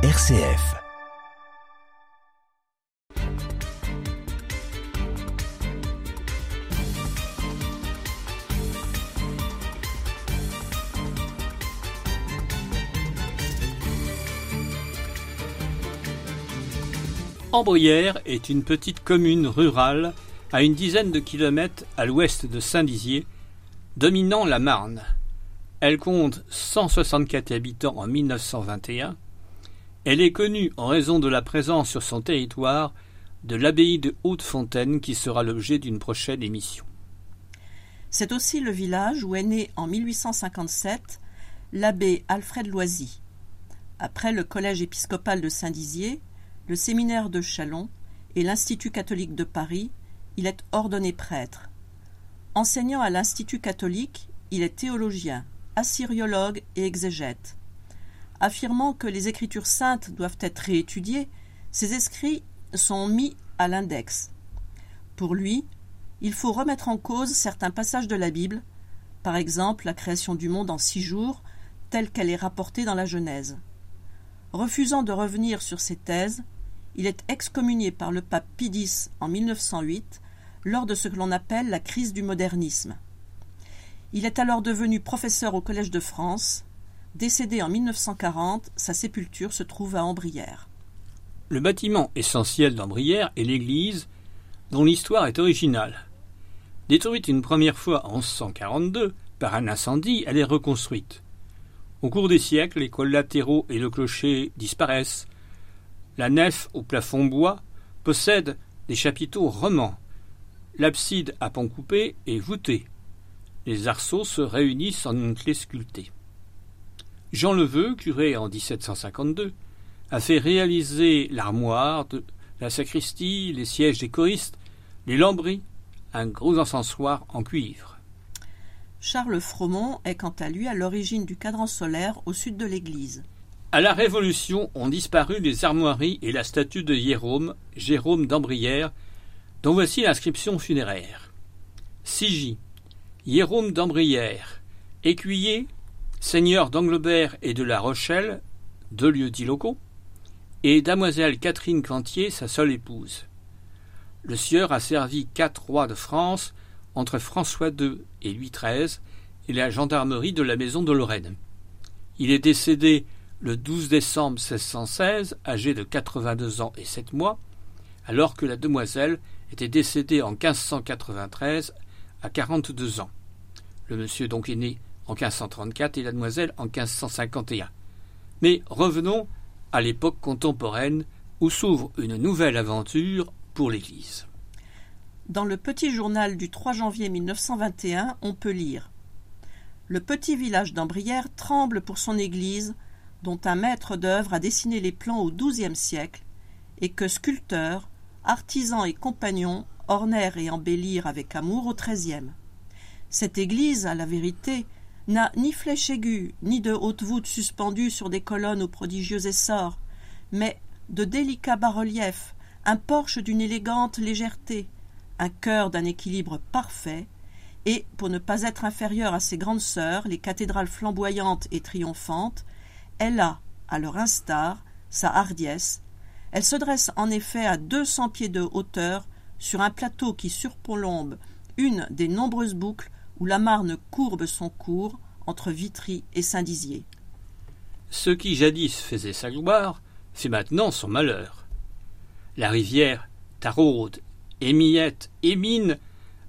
RCF. Ambrières est une petite commune rurale à une dizaine de kilomètres à l'ouest de Saint-Dizier, dominant la Marne. Elle compte 164 habitants en 1921. Elle est connue en raison de la présence sur son territoire de l'abbaye de Haute-Fontaine qui sera l'objet d'une prochaine émission. C'est aussi le village où est né en 1857 l'abbé Alfred Loisy. Après le collège épiscopal de Saint-Dizier, le séminaire de Chalon et l'Institut catholique de Paris, il est ordonné prêtre. Enseignant à l'Institut catholique, il est théologien, assyriologue et exégète. Affirmant que les Écritures saintes doivent être réétudiées, ses écrits sont mis à l'index. Pour lui, il faut remettre en cause certains passages de la Bible, par exemple la création du monde en six jours, telle qu'elle est rapportée dans la Genèse. Refusant de revenir sur ces thèses, il est excommunié par le pape Pie X en 1908 lors de ce que l'on appelle la crise du modernisme. Il est alors devenu professeur au Collège de France. Décédé en 1940, sa sépulture se trouve à Ambrières. Le bâtiment essentiel d'Ambrières est l'église, dont l'histoire est originale. Détruite une première fois en 1142 par un incendie, elle est reconstruite. Au cours des siècles, les collatéraux et le clocher disparaissent, la nef au plafond bois possède des chapiteaux romans. L'abside à pont coupé est voûtée. Les arceaux se réunissent en une clé sculptée. Jean Leveux, curé en 1752, a fait réaliser l'armoire, la sacristie, les sièges des choristes, les lambris, un gros encensoir en cuivre. Charles Fromont est quant à lui à l'origine du cadran solaire au sud de l'église. À la Révolution ont disparu les armoiries et la statue de Jérôme, Jérôme d'Ambrières, dont voici l'inscription funéraire. Sigy, Jérôme d'Ambrières, écuyer, seigneur d'Anglebert et de La Rochelle, deux lieux-dits locaux, et damoiselle Catherine Cantier, sa seule épouse. Le sieur a servi quatre rois de France entre François II et Louis XIII et la gendarmerie de la maison de Lorraine. Il est décédé le 12 décembre 1616, âgé de 82 ans et 7 mois, alors que la demoiselle était décédée en 1593 à 42 ans. Le monsieur donc est né en 1534 et la demoiselle en 1551. Mais revenons à l'époque contemporaine où s'ouvre une nouvelle aventure pour l'Église. Dans le petit journal du 3 janvier 1921, on peut lire Le petit village d'Ambrières tremble pour son église dont un maître d'œuvre a dessiné les plans au XIIe siècle, et que sculpteurs, artisans et compagnons ornèrent et embellirent avec amour au XIIIe. Cette église, à la vérité, n'a ni flèche aiguë, ni de haute voûte suspendue sur des colonnes aux prodigieux essors, mais de délicats bas-reliefs, un porche d'une élégante légèreté, un cœur d'un équilibre parfait, et, pour ne pas être inférieure à ses grandes sœurs, les cathédrales flamboyantes et triomphantes, elle a, à leur instar, sa hardiesse. Elle se dresse en effet à deux cents pieds de hauteur sur un plateau qui surplombe une des nombreuses boucles où la Marne courbe son cours entre Vitry et Saint-Dizier. Ce qui jadis faisait sa gloire fait maintenant son malheur. La rivière taraude, émiette, émine,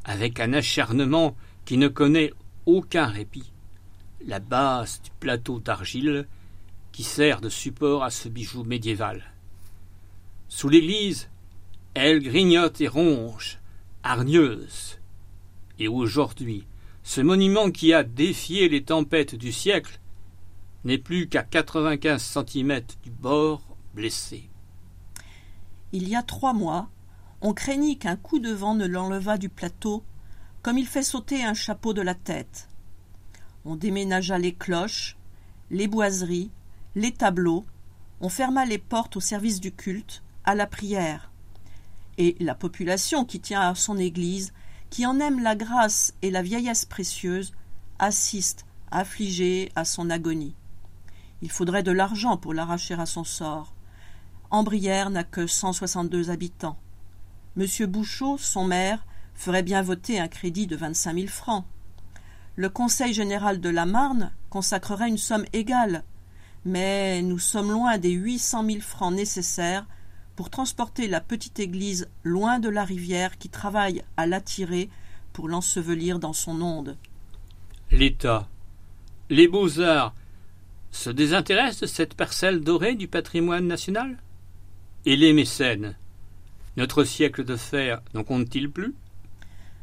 avec un acharnement qui ne connaît aucun répit. La base du plateau d'argile qui sert de support à ce bijou médiéval. Sous l'église, elle grignote et ronge, hargneuse. Et aujourd'hui, ce monument qui a défié les tempêtes du siècle n'est plus qu'à quatre-vingt-quinze centimètres du bord blessé. Il y a trois mois, on craignit qu'un coup de vent ne l'enlevât du plateau, comme il fait sauter un chapeau de la tête. On déménagea les cloches, les boiseries, les tableaux, on ferma les portes au service du culte, à la prière. Et la population qui tient à son Église, qui en aime la grâce et la vieillesse précieuse, assiste, affligée, à son agonie. Il faudrait de l'argent pour l'arracher à son sort. Ambrières n'a que 162 habitants. Monsieur Bouchot, son maire, ferait bien voter un crédit de vingt-cinq mille francs. Le Conseil général de la Marne consacrerait une somme égale, mais nous sommes loin des huit cent mille francs nécessaires pour transporter la petite église loin de la rivière qui travaille à l'attirer pour l'ensevelir dans son onde. L'État, les beaux-arts se désintéressent de cette parcelle dorée du patrimoine national? Et les mécènes Notre siècle de fer n'en compte-t-il plus?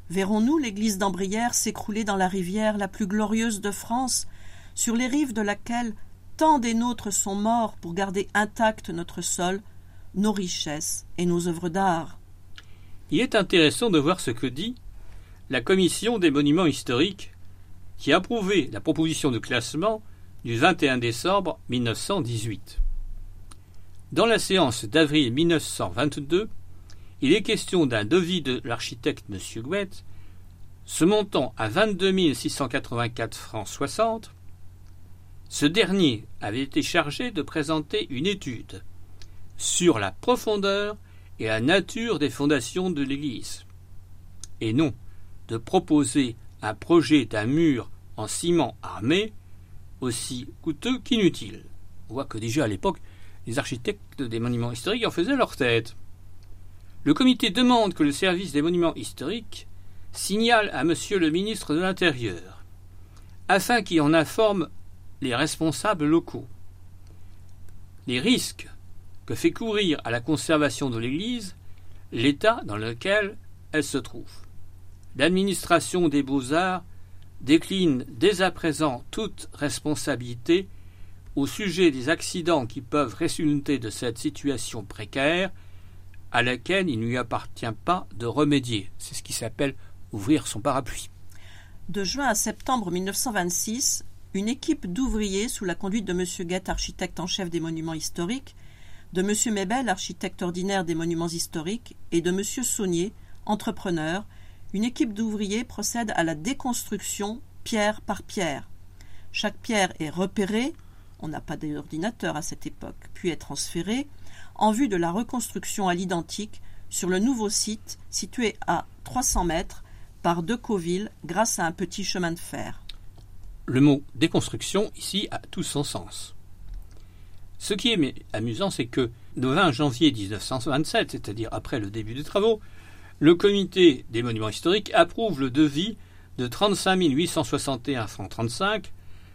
Verrons-nous l'église d'Ambrières s'écrouler dans la rivière la plus glorieuse de France, sur les rives de laquelle tant des nôtres sont morts pour garder intact notre sol, nos richesses et nos œuvres d'art Il est intéressant de voir ce que dit la Commission des monuments historiques qui a approuvé la proposition de classement du 21 décembre 1918. Dans la séance d'avril 1922, il est question d'un devis de l'architecte M. Gouet, se montant à 22 684 francs 60. Ce dernier avait été chargé de présenter une étude sur la profondeur et la nature des fondations de l'Église, et non de proposer un projet d'un mur en ciment armé aussi coûteux qu'inutile. On que déjà à l'époque, les architectes des monuments historiques en faisaient leur tête. Le comité demande que le service des monuments historiques signale à monsieur le ministre de l'Intérieur, afin qu'il en informe les responsables locaux. Les risques que fait courir à la conservation de l'Église l'état dans lequel elle se trouve. L'administration des beaux-arts décline dès à présent toute responsabilité au sujet des accidents qui peuvent résulter de cette situation précaire à laquelle il ne lui appartient pas de remédier. C'est ce qui s'appelle ouvrir son parapluie. De juin à septembre 1926, une équipe d'ouvriers sous la conduite de M. Guette, architecte en chef des monuments historiques, de M. Mebel, architecte ordinaire des monuments historiques, et de M. Saunier, entrepreneur, une équipe d'ouvriers procède à la déconstruction pierre par pierre. Chaque pierre est repérée, on n'a pas d'ordinateur à cette époque, puis est transférée, en vue de la reconstruction à l'identique sur le nouveau site situé à 300 mètres par Decoville grâce à un petit chemin de fer. Le mot déconstruction ici a tout son sens. Ce qui est amusant, c'est que le 20 janvier 1927, c'est-à-dire après le début des travaux, le comité des monuments historiques approuve le devis de 35 861 francs 35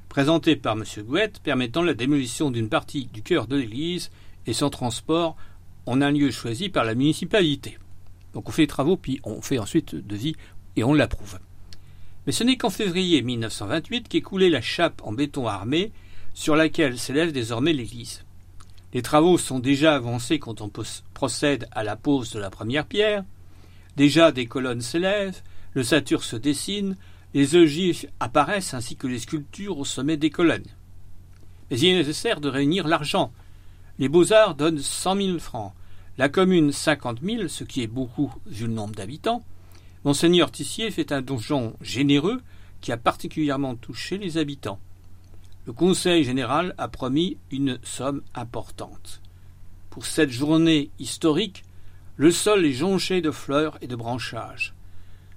présenté par M. Gouette permettant la démolition d'une partie du cœur de l'église et son transport en un lieu choisi par la municipalité. Donc on fait les travaux, puis on fait ensuite le devis et on l'approuve. Mais ce n'est qu'en février 1928 qu'est coulée la chape en béton armé sur laquelle s'élève désormais l'église. Les travaux sont déjà avancés quand on procède à la pose de la première pierre. Déjà des colonnes s'élèvent, le sature se dessine, les ogives apparaissent ainsi que les sculptures au sommet des colonnes. Mais il est nécessaire de réunir l'argent. Les beaux-arts donnent cent mille francs, la commune cinquante mille, ce qui est beaucoup vu le nombre d'habitants. Monseigneur Tissier fait un donjon généreux qui a particulièrement touché les habitants. Le Conseil général a promis une somme importante. Pour cette journée historique, le sol est jonché de fleurs et de branchages.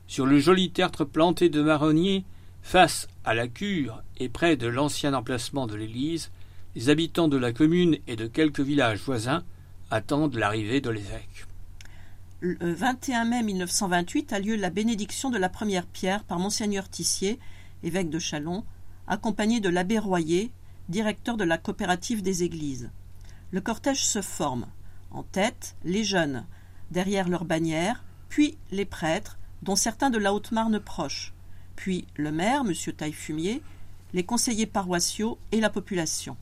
Sur le joli tertre planté de marronniers, face à la cure et près de l'ancien emplacement de l'église, les habitants de la commune et de quelques villages voisins attendent l'arrivée de l'évêque. Le 21 mai 1928 a lieu la bénédiction de la première pierre par Monseigneur Tissier, évêque de Châlons, accompagné de l'abbé Royer, directeur de la coopérative des églises. Le cortège se forme. En tête, les jeunes, derrière leur bannière, puis les prêtres, dont certains de la Haute-Marne proches, puis le maire, M. Taillefumier, les conseillers paroissiaux et la population.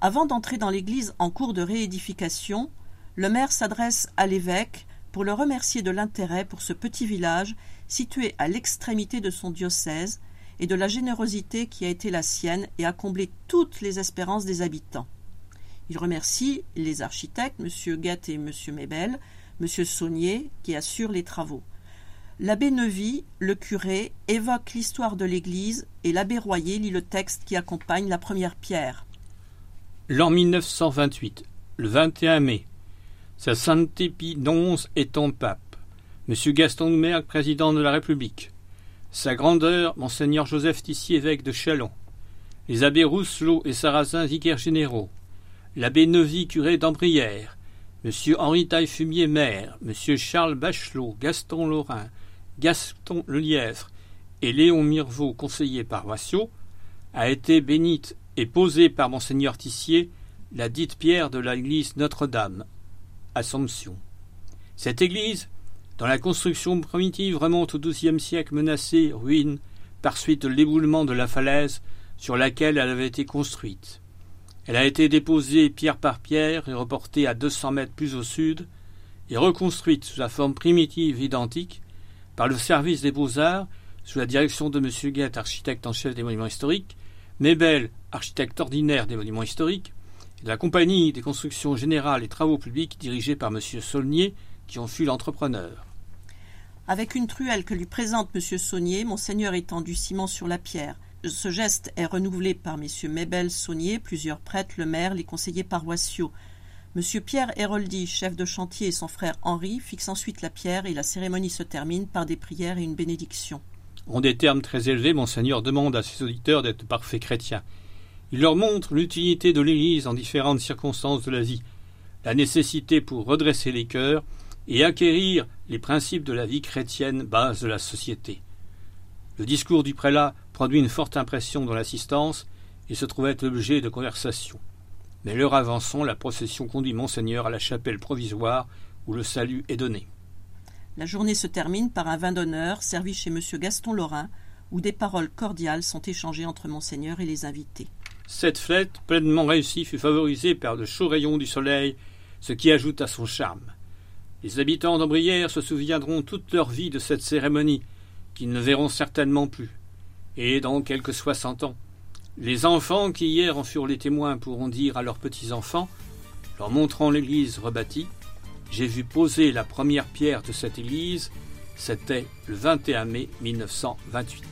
Avant d'entrer dans l'église en cours de réédification, le maire s'adresse à l'évêque pour le remercier de l'intérêt pour ce petit village situé à l'extrémité de son diocèse et de la générosité qui a été la sienne et a comblé toutes les espérances des habitants. Il remercie les architectes, M. Guette et M. Mebel, M. Saunier, qui assurent les travaux. L'abbé Neuvy, le curé, évoque l'histoire de l'Église et l'abbé Royer lit le texte qui accompagne la première pierre. L'an 1928, le 21 mai, sa sainteté Pie XI étant pape, Monsieur Gaston Doumergue, président de la République, sa grandeur, Monseigneur Joseph Tissier, évêque de Chalon, les abbés Rousselot et Sarrazin, vicaires généraux, l'abbé Neuvy, curé d'Ambrières, Monsieur Henri Taillefumier, maire, Monsieur Charles Bachelot, Gaston Lorrain, Gaston Lelièvre et Léon Mirvaux, conseillers paroissiaux, a été bénite et posée par Monseigneur Tissier la dite pierre de l'église Notre-Dame, Assomption. Cette église, dont la construction primitive remonte au XIIe siècle menacée, ruine, par suite de l'éboulement de la falaise sur laquelle elle avait été construite. Elle a été déposée pierre par pierre et reportée à deux cents mètres plus au sud, et reconstruite sous la forme primitive identique par le service des beaux-arts sous la direction de M. Guette, architecte en chef des monuments historiques, Mébel, architecte ordinaire des monuments historiques, et la compagnie des constructions générales et travaux publics dirigée par M. Saulnier, qui en fut l'entrepreneur. Avec une truelle que lui présente M. Saunier, Monseigneur étend du ciment sur la pierre. Ce geste est renouvelé par messieurs Mébel, Saunier, plusieurs prêtres, le maire, les conseillers paroissiaux. Monsieur Pierre Héroldi, chef de chantier, et son frère Henri fixent ensuite la pierre et la cérémonie se termine par des prières et une bénédiction. En des termes très élevés, Monseigneur demande à ses auditeurs d'être parfaits chrétiens. Il leur montre l'utilité de l'Église en différentes circonstances de la vie, la nécessité pour redresser les cœurs et acquérir les principes de la vie chrétienne base de la société. Le discours du prélat produit une forte impression dans l'assistance et se trouvait l'objet de conversation. Mais l'heure avançant, la procession conduit Monseigneur à la chapelle provisoire où le salut est donné. La journée se termine par un vin d'honneur servi chez M. Gaston Lorrain, où des paroles cordiales sont échangées entre Monseigneur et les invités. Cette fête, pleinement réussie, fut favorisée par de chauds rayons du soleil, ce qui ajoute à son charme. Les habitants d'Ambrières se souviendront toute leur vie de cette cérémonie, qu'ils ne verront certainement plus. Et dans quelques soixante ans, les enfants qui hier en furent les témoins pourront dire à leurs petits-enfants, leur montrant l'église rebâtie, j'ai vu poser la première pierre de cette église, c'était le 21 mai 1928.